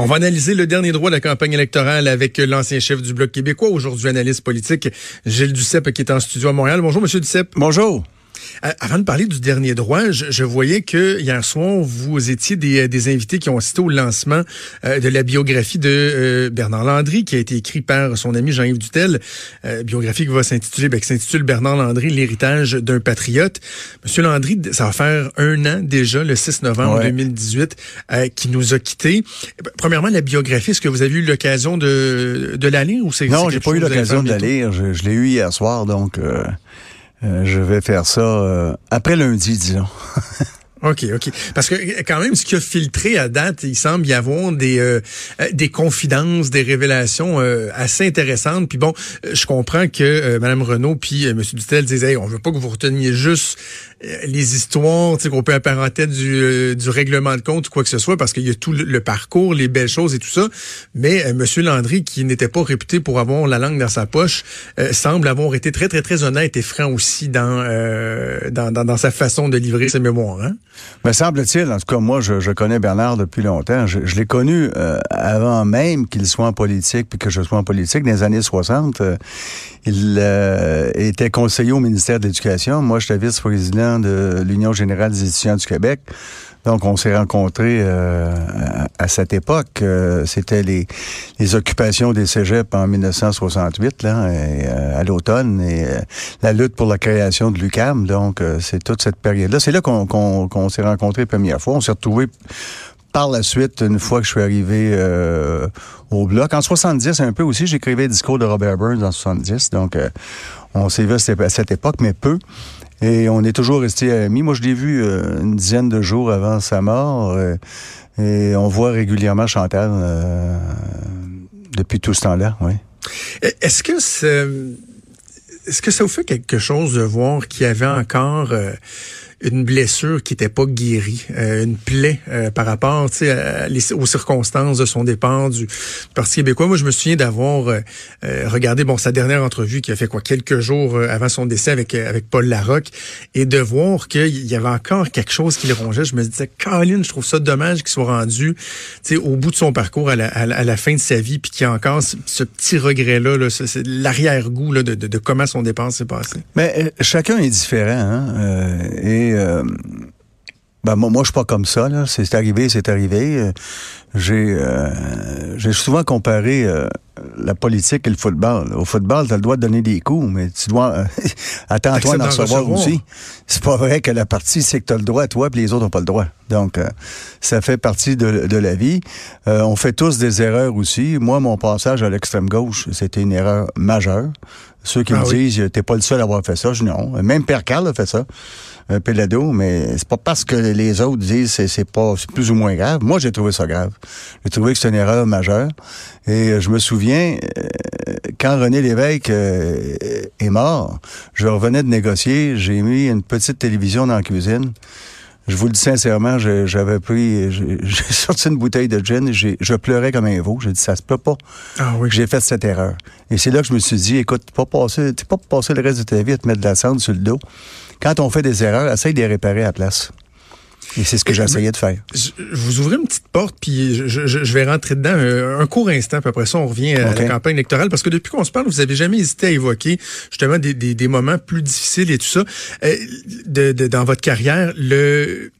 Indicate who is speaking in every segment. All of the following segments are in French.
Speaker 1: On va analyser le dernier droit de la campagne électorale avec l'ancien chef du Bloc québécois, aujourd'hui analyste politique, Gilles Duceppe, qui est en studio à Montréal. Bonjour, Monsieur Duceppe.
Speaker 2: Bonjour.
Speaker 1: Euh, avant de parler du dernier droit, je, voyais que hier soir, vous étiez des, des invités qui ont assisté au lancement euh, de la biographie de euh, Bernard Landry, qui a été écrit par son ami Jean-Yves Dutel, biographie qui va s'intituler, ben, qui s'intitule Bernard Landry, l'héritage d'un patriote. Monsieur Landry, ça va faire un an déjà, le 6 novembre 2018, qui nous a quittés. Premièrement, la biographie, est-ce que vous avez eu l'occasion de, de la lire ou c'est
Speaker 2: Non, j'ai pas eu l'occasion de la lire. Je, je l'ai eu hier soir, donc. Euh, je vais faire ça euh, après lundi, disons.
Speaker 1: OK, OK. Parce que quand même, ce qui a filtré à date, il semble y avoir des euh, des confidences, des révélations assez intéressantes. Puis bon, je comprends que Mme Renault puis M. Dutel disaient on veut pas que vous reteniez juste les histoires qu'on peut apparenter du, du règlement de compte ou quoi que ce soit, parce qu'il y a tout le, parcours, les belles choses et tout ça. Mais M. Landry, qui n'était pas réputé pour avoir la langue dans sa poche, semble avoir été très, très, très honnête et franc aussi dans, dans, dans, dans, sa façon de livrer ses mémoires. Hein?
Speaker 2: Me semble-t-il, en tout cas, moi, je, je connais Bernard depuis longtemps. Je, je l'ai connu euh, avant même qu'il soit en politique, puis que je sois en politique, dans les années 60. Euh, il euh, était conseiller au ministère de l'Éducation. Moi, j'étais vice-président de l'Union générale des étudiants du Québec. Donc, on s'est rencontrés euh, à, cette époque. Euh, c'était les, occupations des cégeps en 1968, là, à l'automne, et la lutte pour la création de l'UCAM. Donc, c'est toute cette période-là. C'est là, qu'on s'est rencontrés la première fois. On s'est retrouvés par la suite, une fois que je suis arrivé euh, au bloc, en 70 un peu aussi, j'écrivais le discours de Robert Burns en 70, donc euh, on s'est vu à cette époque, mais peu. Et on est toujours resté amis. Moi, je l'ai vu euh, une dizaine de jours avant sa mort. et on voit régulièrement Chantal depuis tout ce temps-là, oui.
Speaker 1: Est-ce que est-ce que ça vous fait quelque chose de voir qu'il y avait encore une blessure qui n'était pas guérie, euh, une plaie euh, par rapport aux circonstances de son départ du, Parti québécois. Moi, je me souviens d'avoir euh, regardé bon sa dernière entrevue qui a fait quoi quelques jours avant son décès avec avec Paul Larocque et de voir qu'il y avait encore quelque chose qui le rongeait. Je me disais, Colin, je trouve ça dommage qu'il soit rendu au bout de son parcours à la, à la, fin de sa vie, puis qu'il y a encore ce, petit regret-là, là, l'arrière-goût de, de, de, comment son départ s'est passé.
Speaker 2: Mais chacun est différent. Hein? Euh, ben, moi, je suis pas comme ça. C'est arrivé, c'est arrivé. Euh, j'ai euh, j'ai souvent comparé la politique et le football. Au football, tu as le droit de donner des coups, mais tu dois attends-toi d'en recevoir, aussi. C'est pas vrai que la partie, c'est que tu as le droit, toi, puis les autres n'ont pas le droit. Donc, ça fait partie de, de la vie. on fait tous des erreurs aussi. Moi, mon passage à l'extrême gauche, c'était une erreur majeure. Ceux qui ah me disent, t'es pas le seul à avoir fait ça, je non. Même Père Carl a fait ça un pelado, mais c'est pas parce que les autres disent c'est c'est pas c'est plus ou moins grave. Moi, j'ai trouvé ça grave. J'ai trouvé que c'est une erreur majeure. Et je me souviens euh, quand René Lévesque euh, est mort, je revenais de négocier, j'ai mis une petite télévision dans la cuisine. Je vous le dis sincèrement, j'avais pris, j'ai sorti une bouteille de gin, je pleurais comme un veau. J'ai dit, ça se peut pas.
Speaker 1: Ah oui.
Speaker 2: J'ai fait cette erreur. Et c'est là que je me suis dit, écoute, tu pas passer, pas passer le reste de ta vie à te mettre de la cendre sur le dos. Quand on fait des erreurs, essaye de les réparer à la place. Et c'est ce que j'ai essayé de faire.
Speaker 1: Je, vous ouvrez une petite porte, puis je, vais rentrer dedans un, court instant, puis après ça, on revient à la campagne électorale, parce que depuis qu'on se parle, vous avez jamais hésité à évoquer justement des, des, moments plus difficiles et tout ça euh, de, dans votre carrière. Le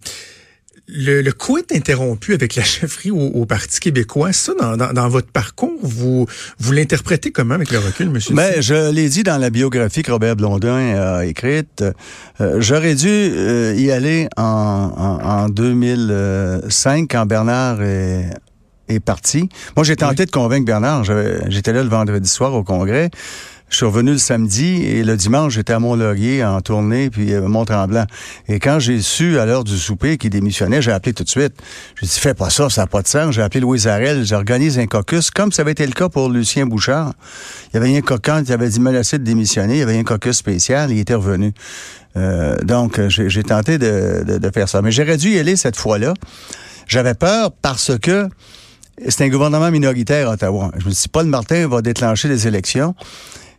Speaker 1: le, le coup est interrompu avec la chefferie au, Parti québécois. Ça, dans, dans, votre parcours, vous, vous l'interprétez comment avec le recul, monsieur?
Speaker 2: Mais je l'ai dit dans la biographie que Robert Blondin a écrite. Euh, j'aurais dû euh, y aller en, en, 2005 quand Bernard est, est parti. Moi, j'ai tenté de convaincre Bernard. J'étais là le vendredi soir au congrès. Je suis revenu le samedi et le dimanche, j'étais à Mont-Laurier en tournée, puis euh, Mont-Tremblant. Et quand j'ai su à l'heure du souper qu'il démissionnait, j'ai appelé tout de suite. J'ai dit, fais pas ça, ça n'a pas de sens. J'ai appelé Louis Arel, j'organise un caucus, comme ça avait été le cas pour Lucien Bouchard. Il y avait un caucus, il avait dit menacé de démissionner, il y avait un caucus spécial, il était revenu. Euh, donc, j'ai tenté de, de, faire ça. Mais j'aurais dû y aller cette fois-là. J'avais peur parce que c'est un gouvernement minoritaire à Ottawa. Je me suis dit, Paul Martin va déclencher les élections.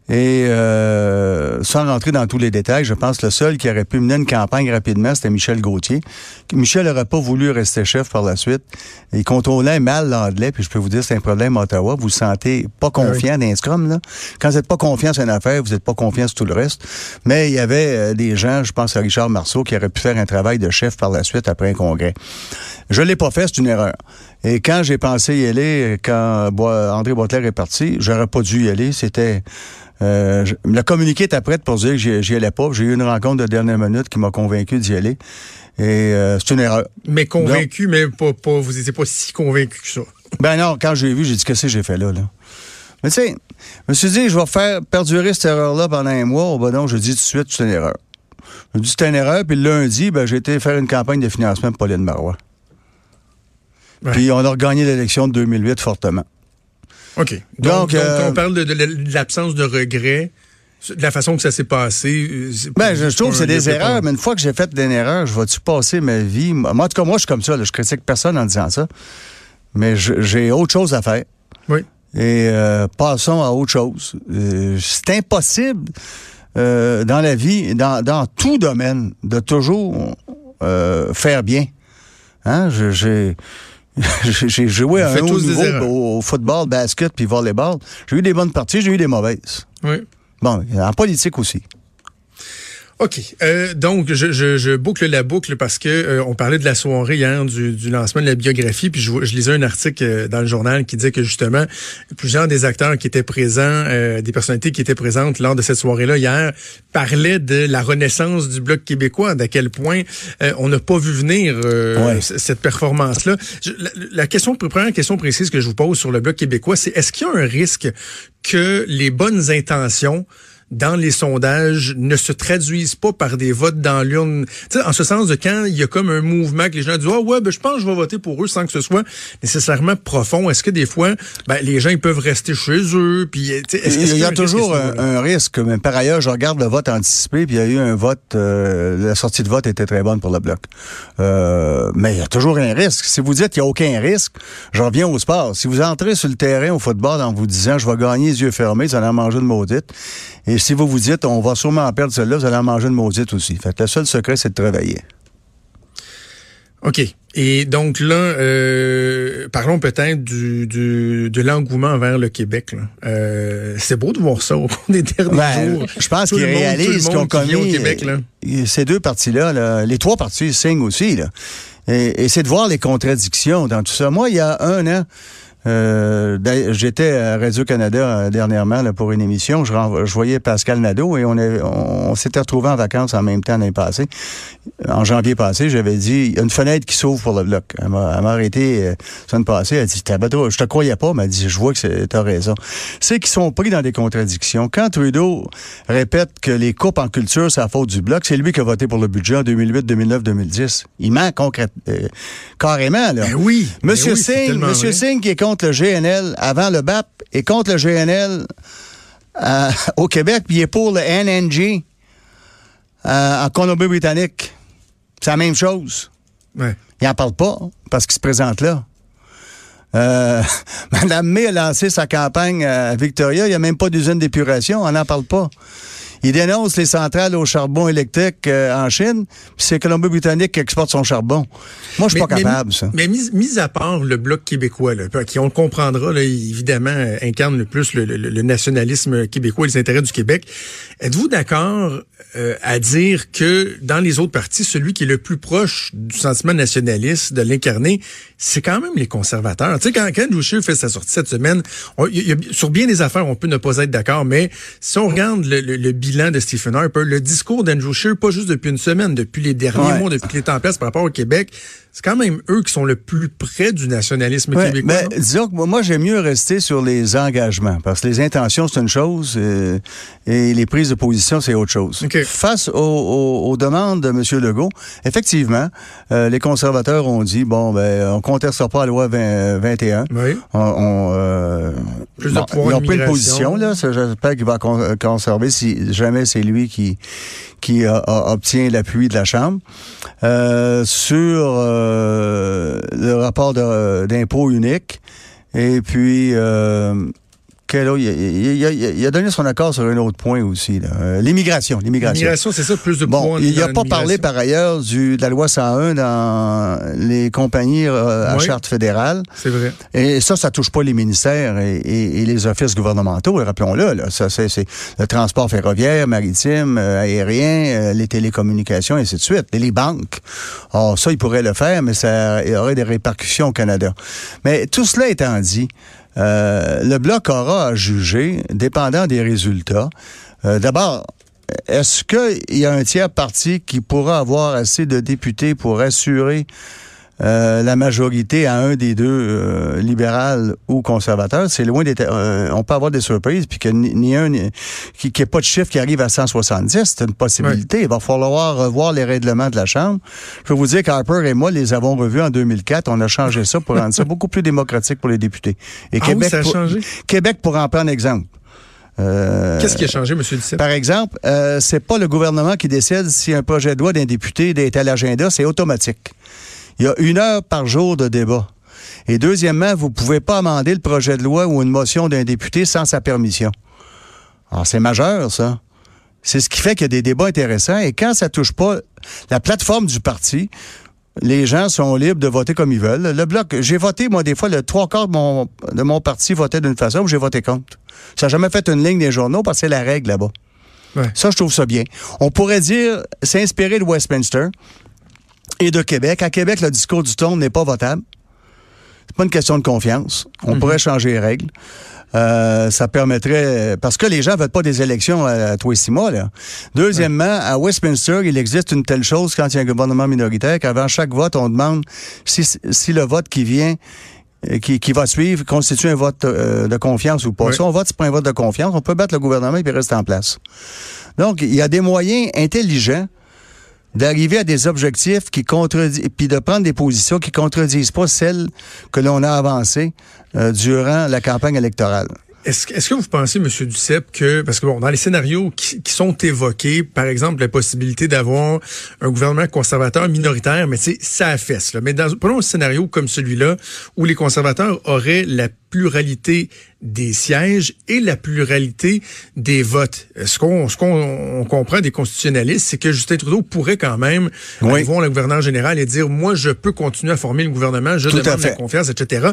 Speaker 2: Et euh, sans rentrer dans tous les détails, je pense que le seul qui aurait pu mener une campagne rapidement, c'était Michel Gauthier. Michel n'aurait pas voulu rester chef par la suite. Il contrôlait mal l'anglais, puis je peux vous dire, c'est un problème à Ottawa. Vous vous sentez pas
Speaker 1: Ah
Speaker 2: confiant dans un scrum, là. Quand vous n'êtes pas confiant sur une affaire, vous n'êtes pas confiant sur tout le reste. Mais il y avait euh, des gens, je pense à Richard Marceau, qui auraient pu faire un travail de chef par la suite après un congrès. Je l'ai pas fait, c'est une erreur. Et quand j'ai pensé y aller, quand André Boitler est parti, j'aurais pas dû y aller. C'était euh, je- le communiqué était prêt pour dire que j'y allais pas. J'ai eu une rencontre de dernière minute qui m'a convaincu d'y aller. Et euh, c'est une erreur.
Speaker 1: Mais convaincu, mais pas, pas, vous n'étiez pas si convaincu que ça.
Speaker 2: Ben non, quand j'ai vu, j'ai dit qu'est-ce que j'ai fait là, là? Mais tu sais, je me suis dit, je vais faire perdurer cette erreur-là pendant un mois. Ben non, je dis tout de suite, c'est une erreur. Je dis c'est une erreur, puis le lundi, ben, j'ai été faire une campagne de financement pour Pauline Marois.
Speaker 1: Ouais.
Speaker 2: Puis on a regagné l'élection de 2008 fortement.
Speaker 1: OK. Donc,
Speaker 2: Donc,
Speaker 1: donc,
Speaker 2: euh,
Speaker 1: on parle de, de- de l'absence de regret, de la façon que ça s'est passé. euh,
Speaker 2: Ben, je, trouve que c'est des erreurs, mais une fois que j'ai fait une erreur, je vais-tu passer ma vie? Moi, en tout cas, moi, je suis comme ça. là. je critique personne en disant ça. Mais j'ai autre chose à faire.
Speaker 1: Oui.
Speaker 2: Et euh, passons à autre chose. Euh, c'est impossible dans la vie, dans, dans tout domaine, de toujours faire bien. Hein? J'ai j'ai joué à un haut niveau au, au football, basket puis volleyball. J'ai eu des bonnes parties, j'ai eu des mauvaises.
Speaker 1: Oui.
Speaker 2: Bon, en politique aussi.
Speaker 1: OK. Euh, donc, je, je, je boucle la boucle parce que euh, on parlait de la soirée hier du, du lancement de la biographie, puis je, je lisais un article euh, dans le journal qui disait que justement plusieurs des acteurs qui étaient présents, euh, des personnalités qui étaient présentes lors de cette soirée-là hier, parlaient de la renaissance du bloc québécois, d'à quel point euh, on n'a pas vu venir euh,
Speaker 2: Ouais.
Speaker 1: cette performance-là. La, la question, première question précise que je vous pose sur le bloc québécois, c'est est-ce qu'il y a un risque que les bonnes intentions dans les sondages ne se traduisent pas par des votes dans l'urne. Tu sais, en ce sens de quand il y a comme un mouvement que les gens disent ah ouais ben je pense que je vais voter pour eux sans que ce soit nécessairement profond. Est-ce que des fois ben, les gens ils peuvent rester chez eux puis
Speaker 2: Il y a toujours un, risque, mais par ailleurs, je regarde le vote anticipé, puis il y a eu un vote, euh, la sortie de vote était très bonne pour le bloc. Euh, mais il y a toujours un risque. Si vous dites qu'il n'y a aucun risque, je reviens au sport. Si vous entrez sur le terrain au football en vous disant je vais gagner les yeux fermés, vous allez en manger une maudite. Et si vous vous dites on va sûrement en perdre celle-là, vous allez en manger une maudite aussi. Fait que le seul secret, c'est de travailler.
Speaker 1: OK. Et donc là, euh, parlons peut-être du, du, de l'engouement vers le Québec. Euh, c'est beau de voir ça au cours des derniers
Speaker 2: Ben,
Speaker 1: jours.
Speaker 2: je pense qu'ils réalisent
Speaker 1: vient
Speaker 2: commis
Speaker 1: au Québec. Là.
Speaker 2: euh, ces deux parties-là, là, les trois parties ils signent aussi. Là. Et, et c'est de voir les contradictions dans tout ça. Moi, il y a un an, euh, j'étais à Radio-Canada euh, dernièrement là, pour une émission. Je, voyais Pascal Nadeau et on, avait- on, on s'était retrouvés en vacances en même temps l'année passée. En janvier passé, j'avais dit, il y a une fenêtre qui s'ouvre pour le bloc. Elle m'a m'a arrêté euh, semaine passée. Elle a dit, je te croyais pas, mais elle a dit, je vois que c'est- t'as raison. C'est qu'ils sont pris dans des contradictions. Quand Trudeau répète que les coupes en culture, c'est la faute du bloc, c'est lui qui a voté pour le budget en 2008, 2009, 2010. Il ment concrètement, carrément, là.
Speaker 1: Ben oui. ben
Speaker 2: Monsieur
Speaker 1: oui, c'est
Speaker 2: Singh, Monsieur
Speaker 1: vrai.
Speaker 2: Singh qui est contre le GNL avant le BAP et contre le GNL euh, au Québec, puis il est pour le NNG euh, en Colombie-Britannique. C'est la même chose.
Speaker 1: Ouais.
Speaker 2: Il n'en parle pas parce qu'il se présente là. Euh, Madame May a lancé sa campagne à Victoria. Il n'y a même pas d'usine d'épuration. On n'en parle pas. Il dénonce les centrales au charbon électrique euh, en Chine, puis c'est Colombie-Britannique qui exporte son charbon. Moi, je suis pas capable,
Speaker 1: mais,
Speaker 2: ça.
Speaker 1: Mais mis, mis à part le bloc québécois, là, qui on le comprendra, là, évidemment, euh, incarne le plus le, le- le nationalisme québécois et les intérêts du Québec. Êtes-vous d'accord euh, à dire que dans les autres partis, celui qui est le plus proche du sentiment nationaliste, de l'incarner, c'est quand même les conservateurs? Tu sais, quand, quand Scheer fait sa sortie cette semaine, on- il y a- sur bien des affaires, on peut ne pas être d'accord, mais si on regarde le, le- le bilan de Stephen Harper, le discours d'Andrew Scheer, pas juste depuis une semaine, depuis les derniers
Speaker 2: Ouais.
Speaker 1: mois, depuis qu'il est en place par rapport au Québec, c'est quand même eux qui sont le plus près du nationalisme
Speaker 2: Ouais,
Speaker 1: québécois.
Speaker 2: mais
Speaker 1: non?
Speaker 2: disons que moi, moi, j'aime mieux rester sur les engagements parce que les intentions c'est une chose euh, et les prises de position c'est autre chose. Face aux, aux- aux demandes de M. Legault, effectivement, euh, les conservateurs ont dit bon ben on contestera pas la loi 20 21.
Speaker 1: Oui.
Speaker 2: On, on, euh,
Speaker 1: Plus de
Speaker 2: bon,
Speaker 1: pouvoir
Speaker 2: ils ont pris une position là. J'espère qu'il va con- conserver si jamais c'est lui qui qui a- a- obtient l'appui de la Chambre. Euh, sur euh, le rapport d'impôt unique. Et puis, euh, Il, a, donné son accord sur un autre point aussi. Euh, l'immigration.
Speaker 1: L'immigration, c'est ça, plus de
Speaker 2: bon, Il n'a pas parlé par ailleurs du, de la loi 101 dans les compagnies euh, à charte fédérale.
Speaker 1: C'est vrai.
Speaker 2: Et ça, ça touche pas les ministères et, les offices gouvernementaux, rappelons-le. Là. Ça, c'est, le transport ferroviaire, maritime, euh, aérien, les télécommunications, et ainsi de suite. Et les banques. Oh, ça, il pourrait le faire, mais ça aurait des répercussions au Canada. Mais tout cela étant dit, euh, le Bloc aura à juger, dépendant des résultats. Euh, d'abord, est-ce qu'il y a un tiers parti qui pourra avoir assez de députés pour assurer euh, la majorité à un des deux, euh, libéral ou conservateur, c'est loin d'être... Euh, on peut avoir des surprises, puis que ni, un, ni, qu'il n'y ait pas de chiffre qui arrive à 170, c'est une possibilité. Il va falloir revoir les règlements de la Chambre. Je peux vous dire qu'Harper et moi les avons revus en 2004. On a changé ça pour rendre ça beaucoup plus démocratique pour les députés.
Speaker 1: Et ah Québec, ça a changé?
Speaker 2: Québec pourra en prendre exemple.
Speaker 1: Qu'est-ce qui a changé, M. Duceppe?
Speaker 2: Par exemple, euh, c'est pas le gouvernement qui décide si un projet de loi d'un député est à l'agenda, c'est automatique. Il y a une heure par jour de débat. Et deuxièmement, vous ne pouvez pas amender le projet de loi ou une motion d'un député sans sa permission. Alors, c'est majeur, ça. C'est ce qui fait qu'il y a des débats intéressants. Et quand ça touche pas la plateforme du parti, les gens sont libres de voter comme ils veulent. Le bloc, j'ai voté, moi, des fois, le trois quarts de mon, de mon parti votait d'une façon, j'ai voté contre. Ça n'a jamais fait une ligne des journaux parce que c'est la règle là-bas. Ça, je trouve ça bien. On pourrait dire, s'inspirer de Westminster, et de Québec. À Québec, le discours du ton n'est pas votable. C'est pas une question de confiance. On mhm. pourrait changer les règles. Euh, ça permettrait parce que les gens veulent pas des élections à, tous les six mois. Là. Deuxièmement, à Westminster, il existe une telle chose quand il y a un gouvernement minoritaire qu'avant chaque vote, on demande si, si le vote qui vient euh, qui, qui va suivre constitue un vote euh, de confiance ou pas. Si on vote, c'est pas un vote de confiance, on peut battre le gouvernement et puis rester en place. Donc, il y a des moyens intelligents d'arriver à des objectifs qui contredisent, puis de prendre des positions qui contredisent pas celles que l'on a avancées euh, durant la campagne électorale.
Speaker 1: Est-ce que vous pensez, M. Duceppe, que, parce que bon, dans les scénarios qui, sont évoqués, par exemple, la possibilité d'avoir un gouvernement conservateur minoritaire, mais c'est ça affaisse, là. Mais dans, prenons un scénario comme celui-là, où les conservateurs auraient la pluralité des sièges et la pluralité des votes. Ce qu'on ce qu'on comprend des constitutionnalistes, c'est que Justin Trudeau pourrait quand même aller voir le gouverneur général et dire moi je peux continuer à former le gouvernement, je demande la confiance, etc.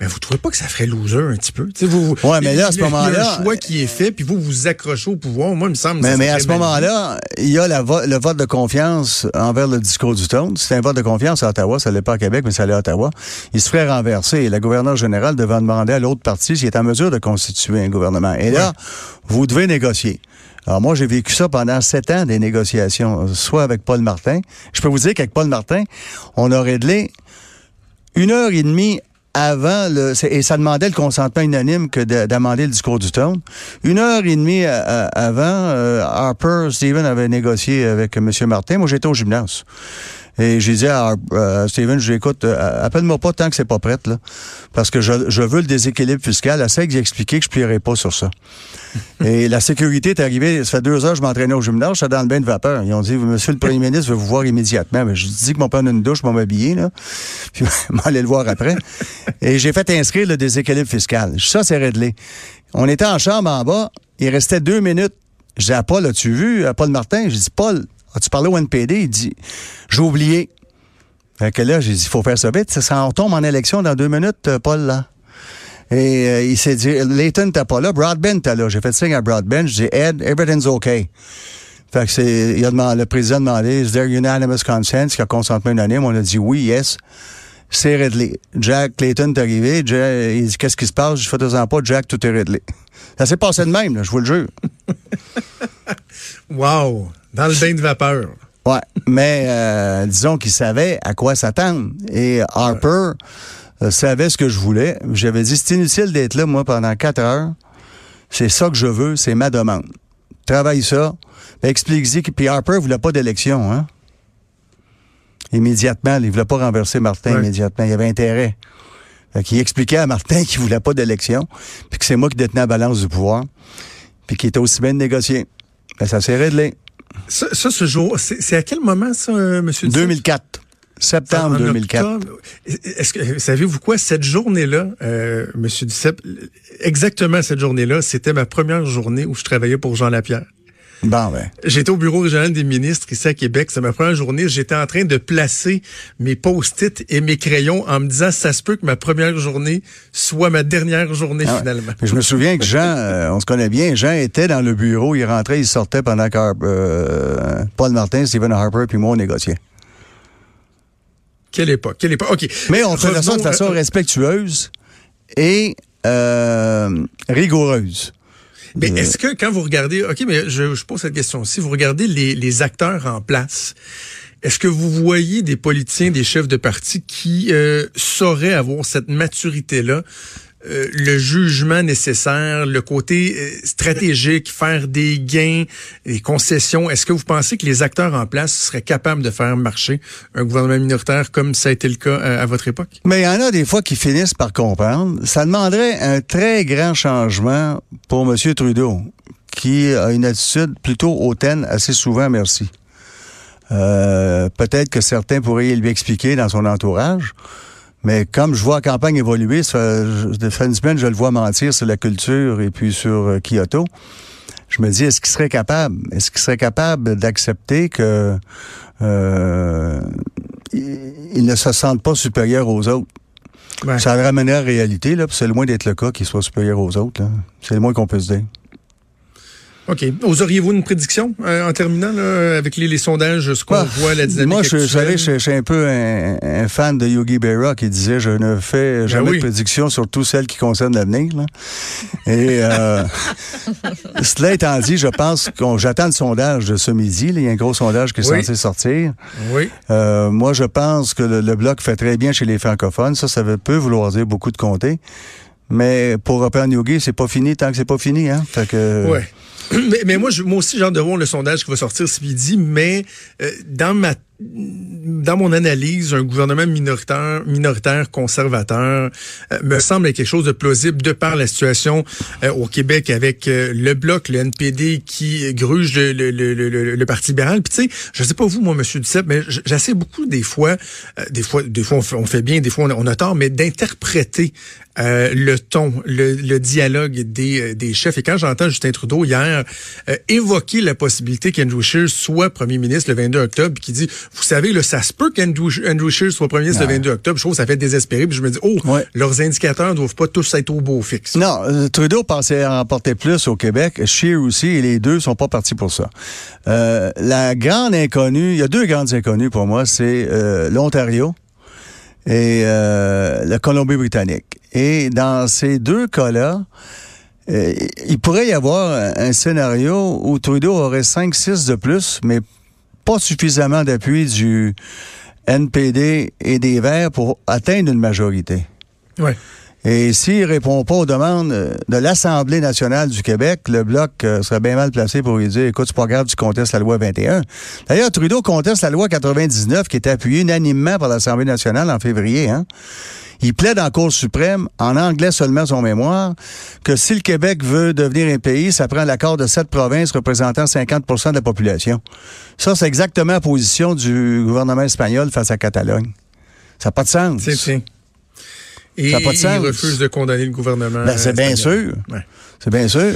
Speaker 1: Mais vous trouvez pas que ça ferait loser un petit peu?
Speaker 2: Vous, Ouais, mais là à ce moment-là,
Speaker 1: il y a un choix qui est fait, puis vous vous accrochez au pouvoir. Moi, il me semble.
Speaker 2: Mais, mais à ce moment-là, il y a la le vote de confiance envers le discours du ton. C'est un vote de confiance à Ottawa, ça l'est pas à Québec, mais ça l'est à Ottawa. Il se ferait renverser. Et le gouverneur général devant demander à l'autre parti s'il est en mesure de constituer un gouvernement. Et là, vous devez négocier. Alors moi, j'ai vécu ça pendant sept ans, des négociations, soit avec Paul Martin. Je peux vous dire qu'avec Paul Martin, on a réglé une heure et demie avant le et ça demandait le consentement unanime que d'amender le discours du ton. Une heure et demie avant, euh, Harper, Stephen avait négocié avec M. Martin. Moi, j'étais au gymnase. Et j'ai dit à, Steven, j'écoute, euh, appelle-moi pas tant que c'est pas prête, là. Parce que je, je veux le déséquilibre fiscal. Assez que j'ai expliqué que je plierai pas sur ça. et la sécurité est arrivée, ça fait deux heures, je m'entraînais au gymnase, j'étais dans le bain de vapeur. Ils ont dit, Monsieur le Premier ministre veut vous voir immédiatement. Mais je dis que mon prendre une douche, je m'habiller, là. Puis, m'aller le voir après. et j'ai fait inscrire le déséquilibre fiscal. Ça, c'est réglé. On était en chambre en bas, il restait deux minutes. J'ai dit à Paul, as-tu vu, à Paul Martin? J'ai dit, Paul, As-tu parlé au NPD? Il dit, j'ai oublié. Fait que là, j'ai dit, il faut faire ça vite. Ça, on tombe en élection dans deux minutes, euh, Paul, là. Et euh, il s'est dit, Layton t'es pas là, Broadbent t'es là. J'ai fait signe à Broadbent, j'ai dit, Ed, everything's okay. Fait que c'est, il a demandé, le président a demandé, is there unanimous consent? Qu'il y a consentement unanime. On a dit oui, yes. C'est réglé. Jack Clayton est arrivé. Jack, il dit, qu'est-ce qui se passe? Je fais deux ans pas. Jack, tout est réglé. Ça s'est passé de même, je vous le jure.
Speaker 1: wow! Dans le bain de vapeur.
Speaker 2: Ouais, mais euh, disons qu'il savait à quoi s'attendre. Et Harper euh, savait ce que je voulais. J'avais dit, c'est inutile d'être là, moi, pendant quatre heures. C'est ça que je veux, c'est ma demande. Travaille ça. Explique-y. Puis Harper voulait pas d'élection, hein? Immédiatement, il voulait pas renverser Martin immédiatement. Il avait intérêt. Fait expliquait à Martin qu'il voulait pas d'élection, puis que c'est moi qui détenais la balance du pouvoir, puis qu'il était aussi bien de négocier. Ben, ça s'est réglé.
Speaker 1: Ça, ce jour, c'est à quel moment ça, euh, monsieur?
Speaker 2: 2004. Septembre 2004.
Speaker 1: Est-ce que savez-vous quoi? Cette journée-là, euh, Monsieur Duceppe, exactement cette journée-là, c'était ma première journée où je travaillais pour Jean Lapierre.
Speaker 2: Bon, ben.
Speaker 1: J'étais au bureau régional des ministres ici à Québec. C'est ma première journée. J'étais en train de placer mes post-it et mes crayons en me disant, ça se peut que ma première journée soit ma dernière journée ah finalement.
Speaker 2: Je me souviens que Jean, euh, on se connaît bien, Jean était dans le bureau, il rentrait, il sortait pendant que euh, Paul Martin, Stephen Harper puis moi, on négociait.
Speaker 1: Quelle époque, quelle époque. OK.
Speaker 2: Mais on faisait ça de façon respectueuse et euh, rigoureuse.
Speaker 1: Mais est-ce que quand vous regardez, OK, mais je, je pose cette question. Si vous regardez les, les acteurs en place, est-ce que vous voyez des politiciens, des chefs de parti qui euh, sauraient avoir cette maturité-là euh, le jugement nécessaire, le côté euh, stratégique, faire des gains, des concessions. Est-ce que vous pensez que les acteurs en place seraient capables de faire marcher un gouvernement minoritaire comme ça a été le cas euh, à, votre époque?
Speaker 2: Mais il y en a des fois qui finissent par comprendre. Ça demanderait un très grand changement pour M. Trudeau, qui a une attitude plutôt hautaine assez souvent, merci. Peut-être que certains pourraient lui expliquer dans son entourage. Mais comme je vois la campagne évoluer, ça fait, une semaine, je le vois mentir sur la culture et puis sur euh, Kyoto. Je me dis, est-ce qu'il serait capable, est-ce qu'il serait capable d'accepter que euh, il ne se sente pas supérieur aux autres? Ça le ramène à la réalité, là, c'est loin d'être le cas qu'il soit supérieur aux autres. C'est le moins qu'on peut se dire.
Speaker 1: OK. Oseriez-vous une prédiction euh, en terminant là, avec les, sondages, ce qu'on voit, la dynamique
Speaker 2: Moi, je, je, je, suis un peu un, fan de Yogi Berra qui disait je ne fais ben jamais de prédiction, surtout celles qui concernent l'avenir. Et euh, cela étant dit, je pense qu'on j'attends le sondage de ce midi. il y a un gros sondage qui est censé sortir.
Speaker 1: Oui.
Speaker 2: Euh, moi, je pense que le, bloc fait très bien chez les francophones. Ça, ça peut vouloir dire beaucoup de comtés. Mais pour reprendre Yogi, c'est pas fini tant que c'est pas fini. Hein? Fait que,
Speaker 1: ouais. Mais, mais moi, je, moi aussi, j'ai hâte de voir le sondage qui va sortir ce midi, mais euh, dans ma dans mon analyse, un gouvernement minoritaire, minoritaire conservateur euh, me semble quelque chose de plausible de par la situation euh, au Québec avec le bloc, le NPD qui gruge le, le, le, le Parti libéral. Puis tu sais, je sais pas vous, moi, Monsieur Duceppe, mais j'essaie beaucoup des fois, des fois, des fois on fait, bien, des fois on a, tort, mais d'interpréter le ton, le, dialogue des, des chefs. Et quand j'entends Justin Trudeau hier évoquer la possibilité qu'Andrew Scheer soit premier ministre le 22 octobre, qui dit vous savez, là, ça se peut qu'Andrew Andrew Scheer soit premier ministre le 22 octobre. Je trouve que ça fait désespéré. Puis je me dis, oh, leurs indicateurs ne doivent pas tous être au beau fixe.
Speaker 2: Non, euh, Trudeau pensait remporter plus au Québec. Scheer aussi, et les deux sont pas partis pour ça. Euh, la grande inconnue, il y a deux grandes inconnues pour moi, c'est euh, l'Ontario et la Colombie-Britannique. Et dans ces deux cas-là, il pourrait y avoir un scénario où Trudeau aurait 5-6 de plus, mais pas suffisamment d'appui du NPD et des Verts pour atteindre une majorité.
Speaker 1: Ouais.
Speaker 2: Et s'il répond pas aux demandes de l'Assemblée nationale du Québec, le Bloc euh, serait bien mal placé pour lui dire, écoute, c'est pas grave, tu contestes la loi 21. D'ailleurs, Trudeau conteste la loi 99 qui est appuyée unanimement par l'Assemblée nationale en février. Hein? Il plaide en Cour suprême, en anglais seulement son mémoire, que si le Québec veut devenir un pays, ça prend l'accord de sept provinces représentant 50% de la population. Ça, c'est exactement la position du gouvernement espagnol face à Catalogne. Ça n'a pas de sens.
Speaker 1: Et ça pas de sens. il refuse de condamner le gouvernement.
Speaker 2: Ben, c'est bien sûr. C'est bien sûr.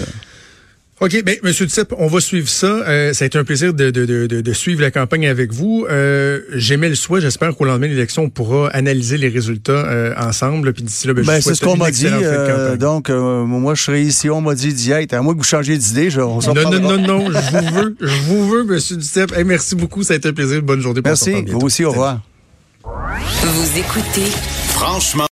Speaker 1: OK, ben, Monsieur Duceppe, on va suivre ça. Euh, ça a été un plaisir de, de, de, de suivre la campagne avec vous. Euh, J'aimais le souhait. J'espère qu'au lendemain de l'élection, on pourra analyser les résultats euh, ensemble. Puis d'ici là, ben,
Speaker 2: ben c'est ce qu'on m'a dit. Euh, donc, moi, je serai ici. On m'a dit d'y être. À moins que vous changiez d'idée, je. On
Speaker 1: non, non, non, non, Je vous veux. Je vous veux, Monsieur Duceppe. merci beaucoup. Ça a été un plaisir. Bonne journée.
Speaker 2: Merci. Vous aussi. Au revoir.
Speaker 3: Vous écoutez. Franchement.